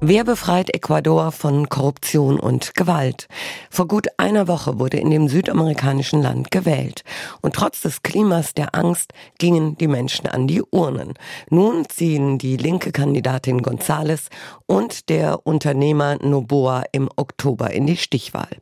Wer befreit Ecuador von Korruption und Gewalt? Vor gut einer Woche wurde in dem südamerikanischen Land gewählt. Und trotz des Klimas der Angst gingen die Menschen an die Urnen. Nun ziehen die linke Kandidatin González und der Unternehmer Noboa im Oktober in die Stichwahl.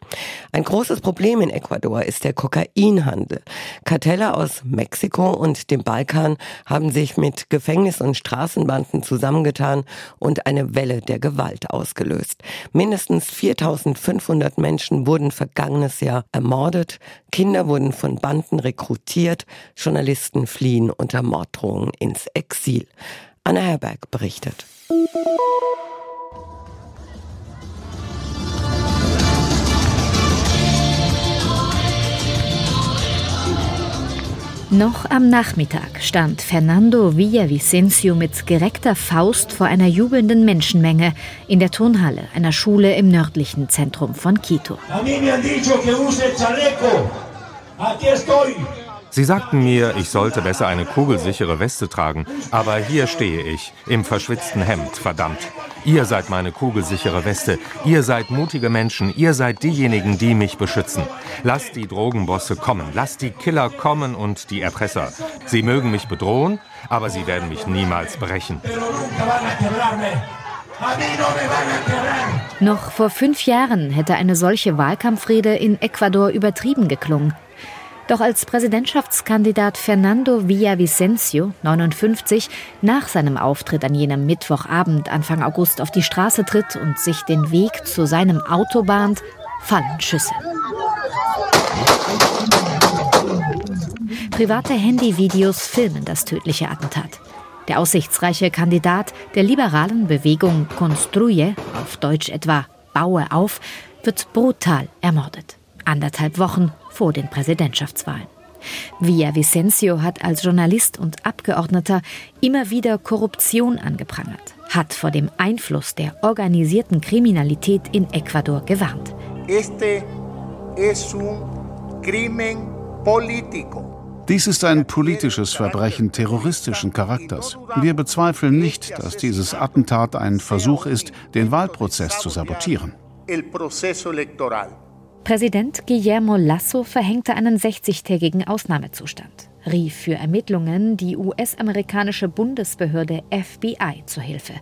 Ein großes Problem in Ecuador ist der Kokainhandel. Kartelle aus Mexiko und dem Balkan haben sich mit Gefängnis- und Straßenbanden zusammengetan und eine Welle der Gewalt ausgelöst. Mindestens 4500 Menschen wurden vergangenes Jahr ermordet, Kinder wurden von Banden rekrutiert, Journalisten fliehen unter Morddrohungen ins Exil. Anna Herberg berichtet. Noch am Nachmittag stand Fernando Villavicencio mit gereckter Faust vor einer jubelnden Menschenmenge in der Turnhalle einer Schule im nördlichen Zentrum von Quito. Sie sagten mir, ich sollte besser eine kugelsichere Weste tragen, aber hier stehe ich, im verschwitzten Hemd, verdammt. Ihr seid meine kugelsichere Weste, ihr seid mutige Menschen, ihr seid diejenigen, die mich beschützen. Lasst die Drogenbosse kommen, lasst die Killer kommen und die Erpresser. Sie mögen mich bedrohen, aber sie werden mich niemals brechen. Noch vor fünf Jahren hätte eine solche Wahlkampfrede in Ecuador übertrieben geklungen. Doch als Präsidentschaftskandidat Fernando Villavicencio, 59, nach seinem Auftritt an jenem Mittwochabend Anfang August auf die Straße tritt und sich den Weg zu seinem Auto bahnt, fallen Schüsse. Private Handyvideos filmen das tödliche Attentat. Der aussichtsreiche Kandidat der liberalen Bewegung Construye, auf Deutsch etwa Baue auf, wird brutal ermordet. Anderthalb Wochen vor den Präsidentschaftswahlen. Via Vicencio hat als Journalist und Abgeordneter immer wieder Korruption angeprangert, hat vor dem Einfluss der organisierten Kriminalität in Ecuador gewarnt. Este es un crimen político. Dies ist ein politisches Verbrechen terroristischen Charakters. Wir bezweifeln nicht, dass dieses Attentat ein Versuch ist, den Wahlprozess zu sabotieren. Präsident Guillermo Lasso verhängte einen 60-tägigen Ausnahmezustand, rief für Ermittlungen die US-amerikanische Bundesbehörde FBI zu Hilfe.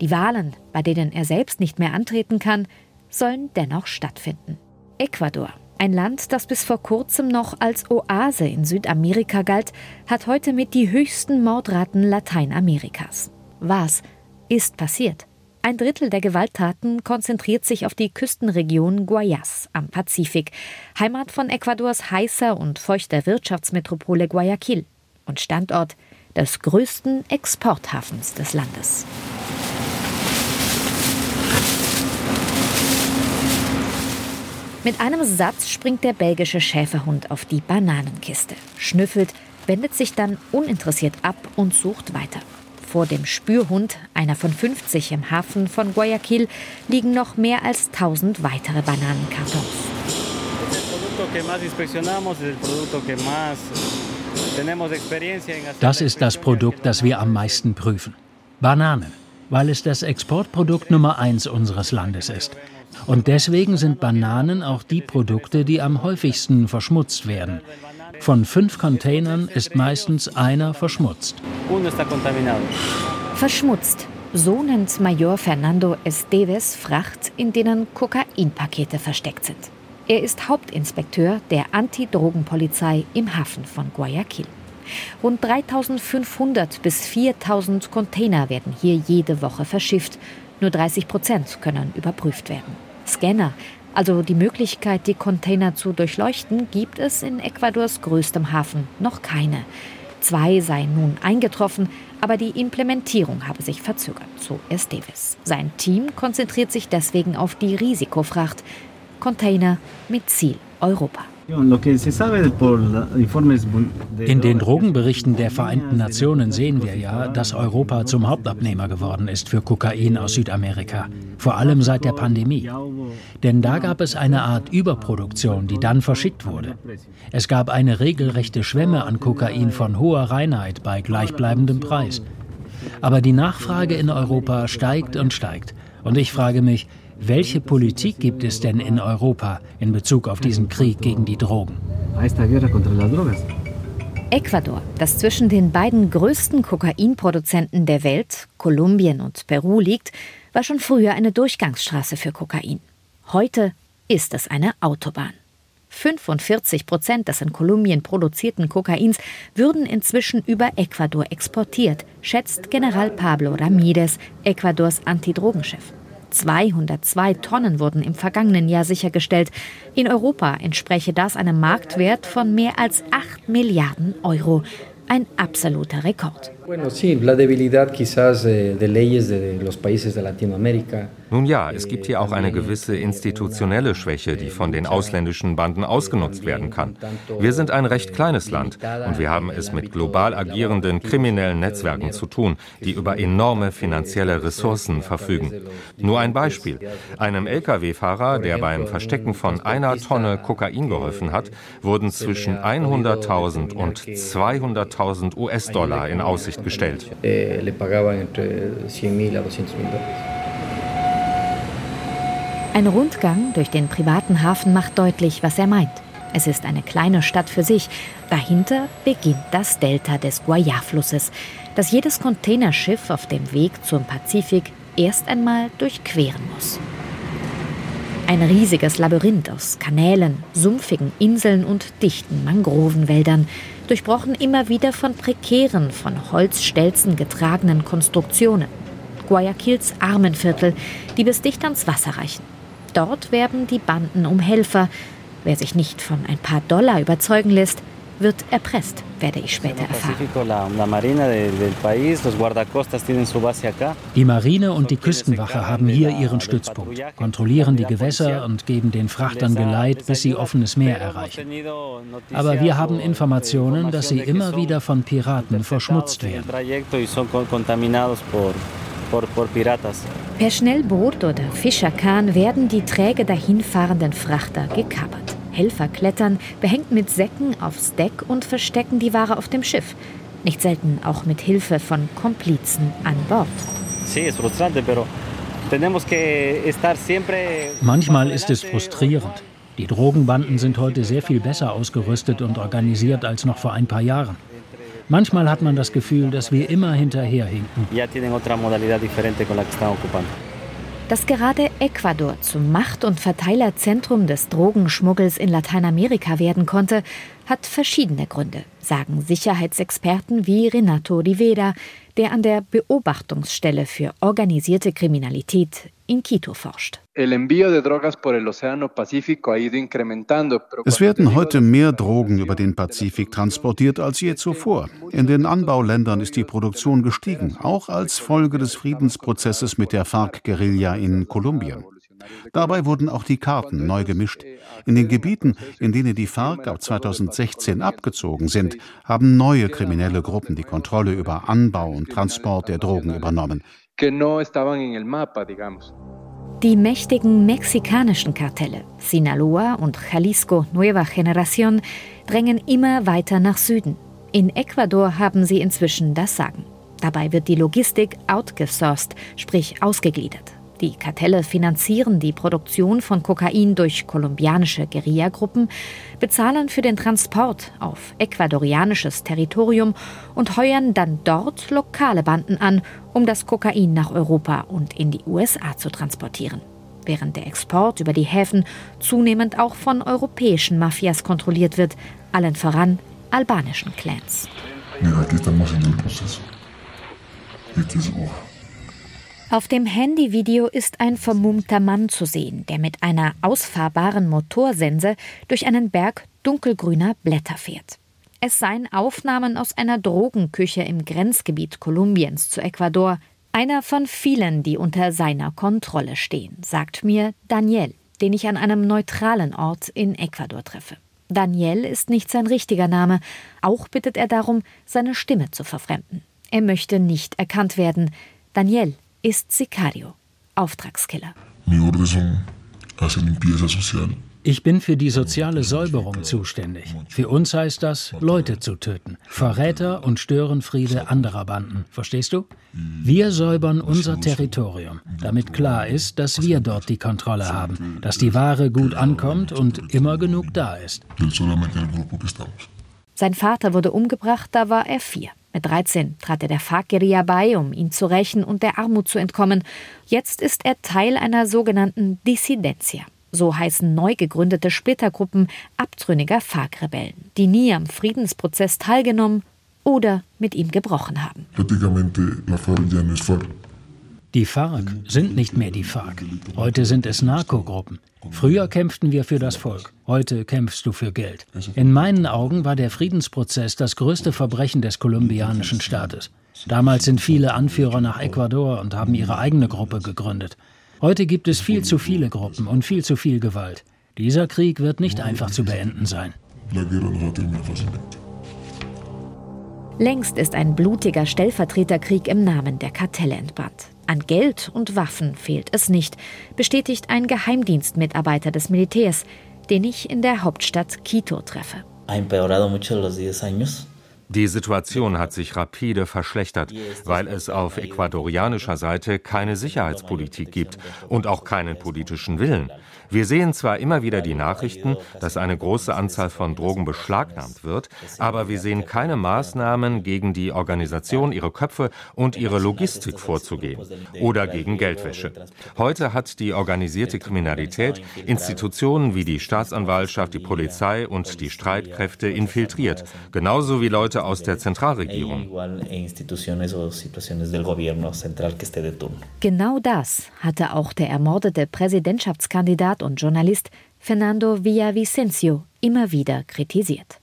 Die Wahlen, bei denen er selbst nicht mehr antreten kann, sollen dennoch stattfinden. Ecuador, ein Land, das bis vor kurzem noch als Oase in Südamerika galt, hat heute mit die höchsten Mordraten Lateinamerikas. Was ist passiert? Ein Drittel der Gewalttaten konzentriert sich auf die Küstenregion Guayas am Pazifik, Heimat von Ecuadors heißer und feuchter Wirtschaftsmetropole Guayaquil und Standort des größten Exporthafens des Landes. Mit einem Satz springt der belgische Schäferhund auf die Bananenkiste, schnüffelt, wendet sich dann uninteressiert ab und sucht weiter. Vor dem Spürhund, einer von 50 im Hafen von Guayaquil, liegen noch mehr als 1000 weitere Bananenkartons. Das ist das Produkt, das wir am meisten prüfen. Bananen, weil es das Exportprodukt Nummer eins unseres Landes ist. Und deswegen sind Bananen auch die Produkte, die am häufigsten verschmutzt werden. Von fünf Containern ist meistens einer verschmutzt. Verschmutzt. So nennt Major Fernando Esteves Fracht, in denen Kokainpakete versteckt sind. Er ist Hauptinspekteur der Anti-Drogen-Polizei im Hafen von Guayaquil. Rund 3500 bis 4000 Container werden hier jede Woche verschifft. Nur 30 Prozent können überprüft werden. Scanner, also die Möglichkeit, die Container zu durchleuchten, gibt es in Ecuadors größtem Hafen noch keine. Zwei seien nun eingetroffen, aber die Implementierung habe sich verzögert, so Esteves. Sein Team konzentriert sich deswegen auf die Risikofracht, Container mit Ziel Europa. In den Drogenberichten der Vereinten Nationen sehen wir ja, dass Europa zum Hauptabnehmer geworden ist für Kokain aus Südamerika, vor allem seit der Pandemie. Denn da gab es eine Art Überproduktion, die dann verschickt wurde. Es gab eine regelrechte Schwemme an Kokain von hoher Reinheit bei gleichbleibendem Preis. Aber die Nachfrage in Europa steigt und steigt. Und ich frage mich, welche Politik gibt es denn in Europa in Bezug auf diesen Krieg gegen die Drogen? Ecuador, das zwischen den beiden größten Kokainproduzenten der Welt, Kolumbien und Peru, liegt, war schon früher eine Durchgangsstraße für Kokain. Heute ist es eine Autobahn. 45 Prozent des in Kolumbien produzierten Kokains würden inzwischen über Ecuador exportiert, schätzt General Pablo Ramírez, Ecuadors Antidrogenchef. 202 Tonnen wurden im vergangenen Jahr sichergestellt. In Europa entspräche das einem Marktwert von mehr als 8 Milliarden Euro. Ein absoluter Rekord. Nun ja, es gibt hier auch eine gewisse institutionelle Schwäche, die von den ausländischen Banden ausgenutzt werden kann. Wir sind ein recht kleines Land und wir haben es mit global agierenden kriminellen Netzwerken zu tun, die über enorme finanzielle Ressourcen verfügen. Nur ein Beispiel. Einem Lkw-Fahrer, der beim Verstecken von einer Tonne Kokain geholfen hat, wurden zwischen 100.000 und 200.000 US-Dollar in Aussicht gestellt. Eh, ein Rundgang durch den privaten Hafen macht deutlich, was er meint. Es ist eine kleine Stadt für sich. Dahinter beginnt das Delta des Guayá-Flusses, das jedes Containerschiff auf dem Weg zum Pazifik erst einmal durchqueren muss. Ein riesiges Labyrinth aus Kanälen, sumpfigen Inseln und dichten Mangrovenwäldern, durchbrochen immer wieder von prekären, von Holzstelzen getragenen Konstruktionen. Guayaquils Armenviertel, die bis dicht ans Wasser reichen. Dort werben die Banden um Helfer. Wer sich nicht von ein paar Dollar überzeugen lässt, wird erpresst, werde ich später erfahren. Die Marine und die Küstenwache haben hier ihren Stützpunkt, kontrollieren die Gewässer und geben den Frachtern Geleit, bis sie offenes Meer erreichen. Aber wir haben Informationen, dass sie immer wieder von Piraten verschmutzt werden. Per Schnellboot oder Fischerkahn werden die träge dahinfahrenden Frachter gekapert. Helfer klettern, behängt mit Säcken aufs Deck und verstecken die Ware auf dem Schiff. Nicht selten auch mit Hilfe von Komplizen an Bord. Manchmal ist es frustrierend. Die Drogenbanden sind heute sehr viel besser ausgerüstet und organisiert als noch vor ein paar Jahren. Manchmal hat man das Gefühl, dass wir immer hinterherhinken. Dass gerade Ecuador zum Macht- und Verteilerzentrum des Drogenschmuggels in Lateinamerika werden konnte, hat verschiedene Gründe, sagen Sicherheitsexperten wie Renato Rivera, der an der Beobachtungsstelle für organisierte Kriminalität in Quito forscht. Es werden heute mehr Drogen über den Pazifik transportiert als je zuvor. In den Anbauländern ist die Produktion gestiegen, auch als Folge des Friedensprozesses mit der FARC-Guerilla in Kolumbien. Dabei wurden auch die Karten neu gemischt. In den Gebieten, in denen die FARC ab 2016 abgezogen sind, haben neue kriminelle Gruppen die Kontrolle über Anbau und Transport der Drogen übernommen. Die mächtigen mexikanischen Kartelle Sinaloa und Jalisco Nueva Generación drängen immer weiter nach Süden. In Ecuador haben sie inzwischen das Sagen. Dabei wird die Logistik outgesourced, sprich ausgegliedert. Die Kartelle finanzieren die Produktion von Kokain durch kolumbianische Guerillagruppen, bezahlen für den Transport auf ecuadorianisches Territorium und heuern dann dort lokale Banden an, um das Kokain nach Europa und in die USA zu transportieren. Während der Export über die Häfen zunehmend auch von europäischen Mafias kontrolliert wird, allen voran albanischen Clans. Mira, aquí estamos en el proceso. Este es auf dem Handyvideo ist ein vermummter Mann zu sehen, der mit einer ausfahrbaren Motorsense durch einen Berg dunkelgrüner Blätter fährt. Es seien Aufnahmen aus einer Drogenküche im Grenzgebiet Kolumbiens zu Ecuador, einer von vielen, die unter seiner Kontrolle stehen, sagt mir Daniel, den ich an einem neutralen Ort in Ecuador treffe. Daniel ist nicht sein richtiger Name, auch bittet er darum, seine Stimme zu verfremden. Er möchte nicht erkannt werden. Daniel ist Sicario, Auftragskiller. Ich bin für die soziale Säuberung zuständig. Für uns heißt das, Leute zu töten. Verräter und Störenfriede anderer Banden. Verstehst du? Wir säubern unser Territorium, damit klar ist, dass wir dort die Kontrolle haben, dass die Ware gut ankommt und immer genug da ist. Sein Vater wurde umgebracht, da war er vier. Mit 13 trat er der FARC-Guerilla bei, um ihn zu rächen und der Armut zu entkommen. Jetzt ist er Teil einer sogenannten Dissidentia. So heißen neu gegründete Splittergruppen abtrünniger FARC-Rebellen, die nie am Friedensprozess teilgenommen oder mit ihm gebrochen haben. Die FARC sind nicht mehr die FARC. Heute sind es Narkogruppen. Früher kämpften wir für das Volk. Heute kämpfst du für Geld. In meinen Augen war der Friedensprozess das größte Verbrechen des kolumbianischen Staates. Damals sind viele Anführer nach Ecuador und haben ihre eigene Gruppe gegründet. Heute gibt es viel zu viele Gruppen und viel zu viel Gewalt. Dieser Krieg wird nicht einfach zu beenden sein. Längst ist ein blutiger Stellvertreterkrieg im Namen der Kartelle entbrannt. An Geld und Waffen fehlt es nicht, bestätigt ein Geheimdienstmitarbeiter des Militärs, den ich in der Hauptstadt Quito treffe. Die Situation hat sich rapide verschlechtert, weil es auf ecuadorianischer Seite keine Sicherheitspolitik gibt und auch keinen politischen Willen. Wir sehen zwar immer wieder die Nachrichten, dass eine große Anzahl von Drogen beschlagnahmt wird, aber wir sehen keine Maßnahmen gegen die Organisation, ihre Köpfe und ihre Logistik vorzugehen oder gegen Geldwäsche. Heute hat die organisierte Kriminalität Institutionen wie die Staatsanwaltschaft, die Polizei und die Streitkräfte infiltriert, genauso wie Leute aus der Zentralregierung. Genau das hatte auch der ermordete Präsidentschaftskandidat und Journalist Fernando Villavicencio immer wieder kritisiert.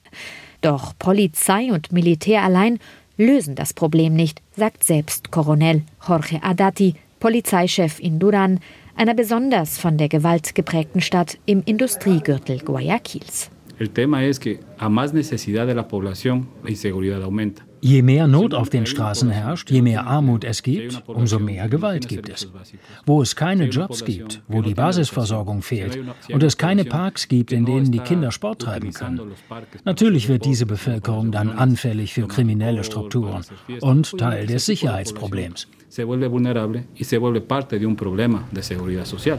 Doch Polizei und Militär allein lösen das Problem nicht, sagt selbst Coronel Jorge Adati, Polizeichef in Duran, einer besonders von der Gewalt geprägten Stadt im Industriegürtel Guayaquils. El tema es que a más necesidad de la población, la inseguridad aumenta. Je mehr Not auf den Straßen herrscht, je mehr Armut es gibt, umso mehr Gewalt gibt es. Wo es keine Jobs gibt, wo die Basisversorgung fehlt und es keine Parks gibt, in denen die Kinder Sport treiben können. Natürlich wird diese Bevölkerung dann anfällig für kriminelle Strukturen und Teil des Sicherheitsproblems. Se vuelve vulnerable y se vuelve parte de un problema de seguridad social.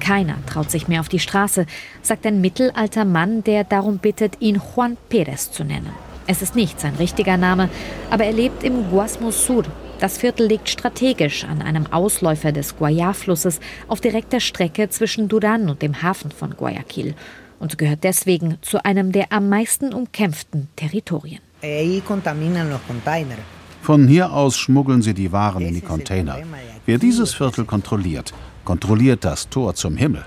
Keiner traut sich mehr auf die Straße, sagt ein mittelalter Mann, der darum bittet, ihn Juan Pérez zu nennen. Es ist nicht sein richtiger Name, aber er lebt im Guasmos Sur. Das Viertel liegt strategisch an einem Ausläufer des Guayá-Flusses auf direkter Strecke zwischen Duran und dem Hafen von Guayaquil und gehört deswegen zu einem der am meisten umkämpften Territorien. Von hier aus schmuggeln sie die Waren in die Container. Wer dieses Viertel kontrolliert, kontrolliert das Tor zum Himmel.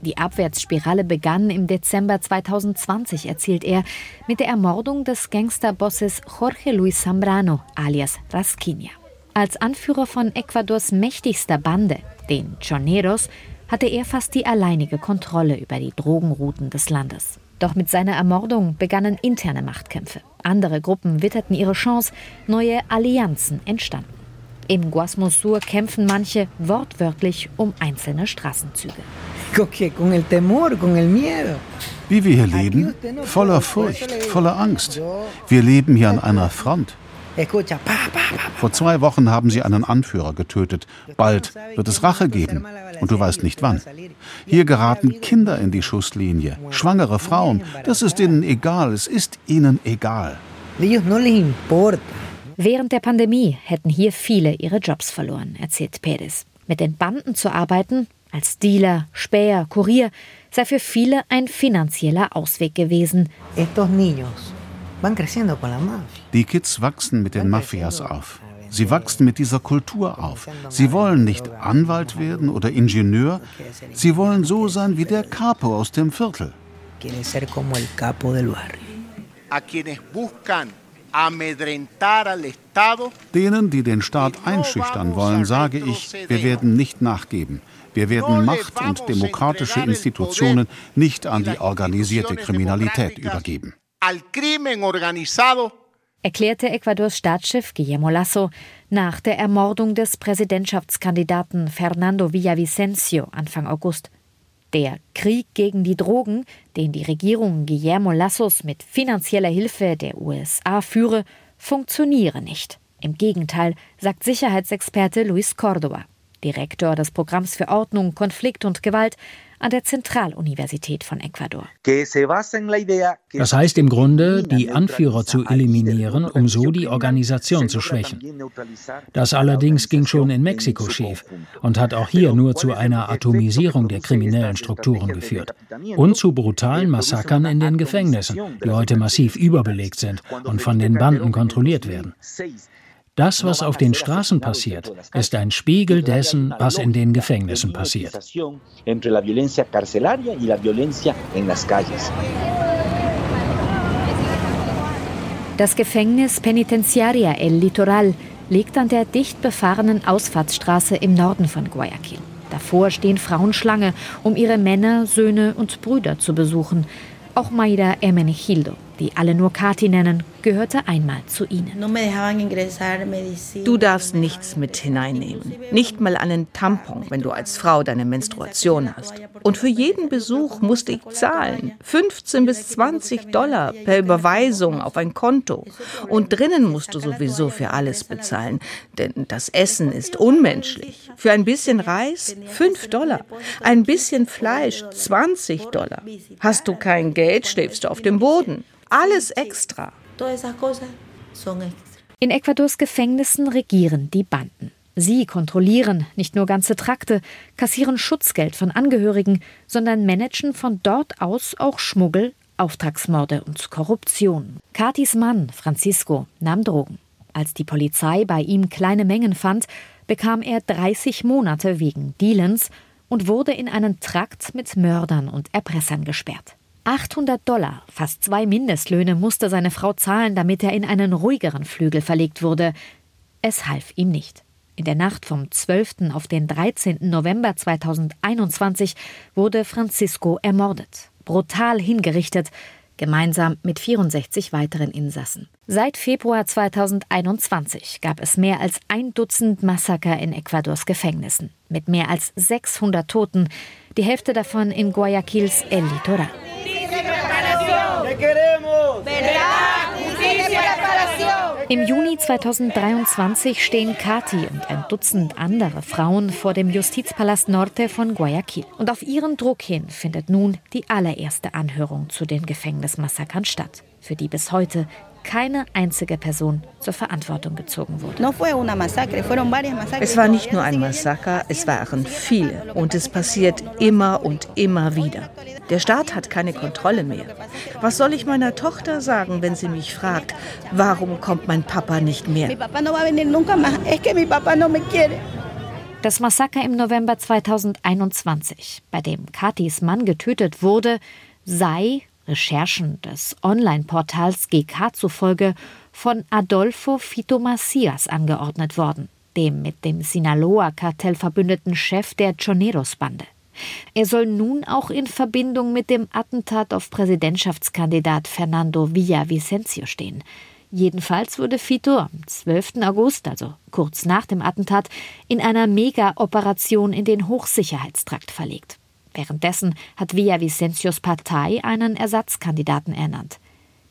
Die Abwärtsspirale begann im Dezember 2020, erzählt er, mit der Ermordung des Gangsterbosses Jorge Luis Zambrano alias Rasquinia. Als Anführer von Ecuadors mächtigster Bande, den Choneros, hatte er fast die alleinige Kontrolle über die Drogenrouten des Landes. Doch mit seiner Ermordung begannen interne Machtkämpfe. Andere Gruppen witterten ihre Chance, neue Allianzen entstanden. Im Guasmosur kämpfen manche wortwörtlich um einzelne Straßenzüge. Wie wir hier leben? Voller Furcht, voller Angst. Wir leben hier an einer Front. Vor zwei Wochen haben sie einen Anführer getötet. Bald wird es Rache geben. Und du weißt nicht wann. Hier geraten Kinder in die Schusslinie, schwangere Frauen. Das ist ihnen egal. Es ist ihnen egal. Während der Pandemie hätten hier viele ihre Jobs verloren, erzählt Perez. Mit den Banden zu arbeiten, als Dealer, Späher, Kurier, sei für viele ein finanzieller Ausweg gewesen. Die Kids wachsen mit den Mafias auf. Sie wachsen mit dieser Kultur auf. Sie wollen nicht Anwalt werden oder Ingenieur. Sie wollen so sein wie der Capo aus dem Viertel. A quienes buscan Denen, die den Staat einschüchtern wollen, sage ich, wir werden nicht nachgeben. Wir werden Macht und demokratische Institutionen nicht an die organisierte Kriminalität übergeben. erklärte Ecuadors Staatschef Guillermo Lasso nach der Ermordung des Präsidentschaftskandidaten Fernando Villavicencio Anfang August. Der Krieg gegen die Drogen, den die Regierung Guillermo Lassos mit finanzieller Hilfe der USA führe, funktioniere nicht. Im Gegenteil, sagt Sicherheitsexperte Luis Córdoba, Direktor des Programms für Ordnung, Konflikt und Gewalt an der Zentraluniversität von Ecuador. Das heißt im Grunde, die Anführer zu eliminieren, um so die Organisation zu schwächen. Das allerdings ging schon in Mexiko schief und hat auch hier nur zu einer Atomisierung der kriminellen Strukturen geführt und zu brutalen Massakern in den Gefängnissen, die heute massiv überbelegt sind und von den Banden kontrolliert werden. Das, was auf den Straßen passiert, ist ein Spiegel dessen, was in den Gefängnissen passiert. Das Gefängnis Penitenciaria El Litoral liegt an der dicht befahrenen Ausfahrtsstraße im Norden von Guayaquil. Davor stehen Frauen Schlange, um ihre Männer, Söhne und Brüder zu besuchen. Auch Maida Hermenegildo, die alle nur Kati nennen, gehörte einmal zu ihnen. Du darfst nichts mit hineinnehmen. Nicht mal einen Tampon, wenn du als Frau deine Menstruation hast. Und für jeden Besuch musste ich zahlen. 15 bis 20 Dollar per Überweisung auf ein Konto. Und drinnen musst du sowieso für alles bezahlen. Denn das Essen ist unmenschlich. Für ein bisschen Reis 5 Dollar. Ein bisschen Fleisch 20 Dollar. Hast du kein Geld, schläfst du auf dem Boden. Alles extra. In Ecuadors Gefängnissen regieren die Banden. Sie kontrollieren nicht nur ganze Trakte, kassieren Schutzgeld von Angehörigen, sondern managen von dort aus auch Schmuggel, Auftragsmorde und Korruption. Katis Mann, Francisco, nahm Drogen. Als die Polizei bei ihm kleine Mengen fand, bekam er 30 Monate wegen Dealens und wurde in einen Trakt mit Mördern und Erpressern gesperrt. 800 Dollar, fast zwei Mindestlöhne, musste seine Frau zahlen, damit er in einen ruhigeren Flügel verlegt wurde. Es half ihm nicht. In der Nacht vom 12. auf den 13. November 2021 wurde Francisco ermordet, brutal hingerichtet, gemeinsam mit 64 weiteren Insassen. Seit Februar 2021 gab es mehr als ein Dutzend Massaker in Ecuadors Gefängnissen, mit mehr als 600 Toten, die Hälfte davon in Guayaquils El Litoral. Im Juni 2023 stehen Kati und ein Dutzend andere Frauen vor dem Justizpalast Norte von Guayaquil. Und auf ihren Druck hin findet nun die allererste Anhörung zu den Gefängnismassakern statt, für die bis heute keine einzige Person zur Verantwortung gezogen wurde. Es war nicht nur ein Massaker, es waren viele und es passiert immer und immer wieder. Der Staat hat keine Kontrolle mehr. Was soll ich meiner Tochter sagen, wenn sie mich fragt, warum kommt mein Papa nicht mehr? Das Massaker im November 2021, bei dem Katis Mann getötet wurde, sei Recherchen des Online-Portals GK zufolge von Adolfo Fito Macias angeordnet worden, dem mit dem Sinaloa-Kartell verbündeten Chef der Choneros-Bande. Er soll nun auch in Verbindung mit dem Attentat auf Präsidentschaftskandidat Fernando Villavicencio stehen. Jedenfalls wurde Fito am 12. August, also kurz nach dem Attentat, in einer Mega-Operation in den Hochsicherheitstrakt verlegt. Währenddessen hat Villavicencios Partei einen Ersatzkandidaten ernannt.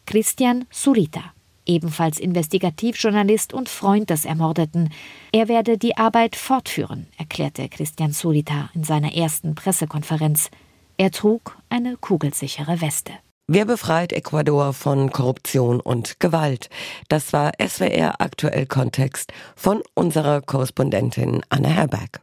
Christian Surita, ebenfalls Investigativjournalist und Freund des Ermordeten. Er werde die Arbeit fortführen, erklärte Christian Surita in seiner ersten Pressekonferenz. Er trug eine kugelsichere Weste. Wer befreit Ecuador von Korruption und Gewalt? Das war SWR aktuell Kontext von unserer Korrespondentin Anna Herberg.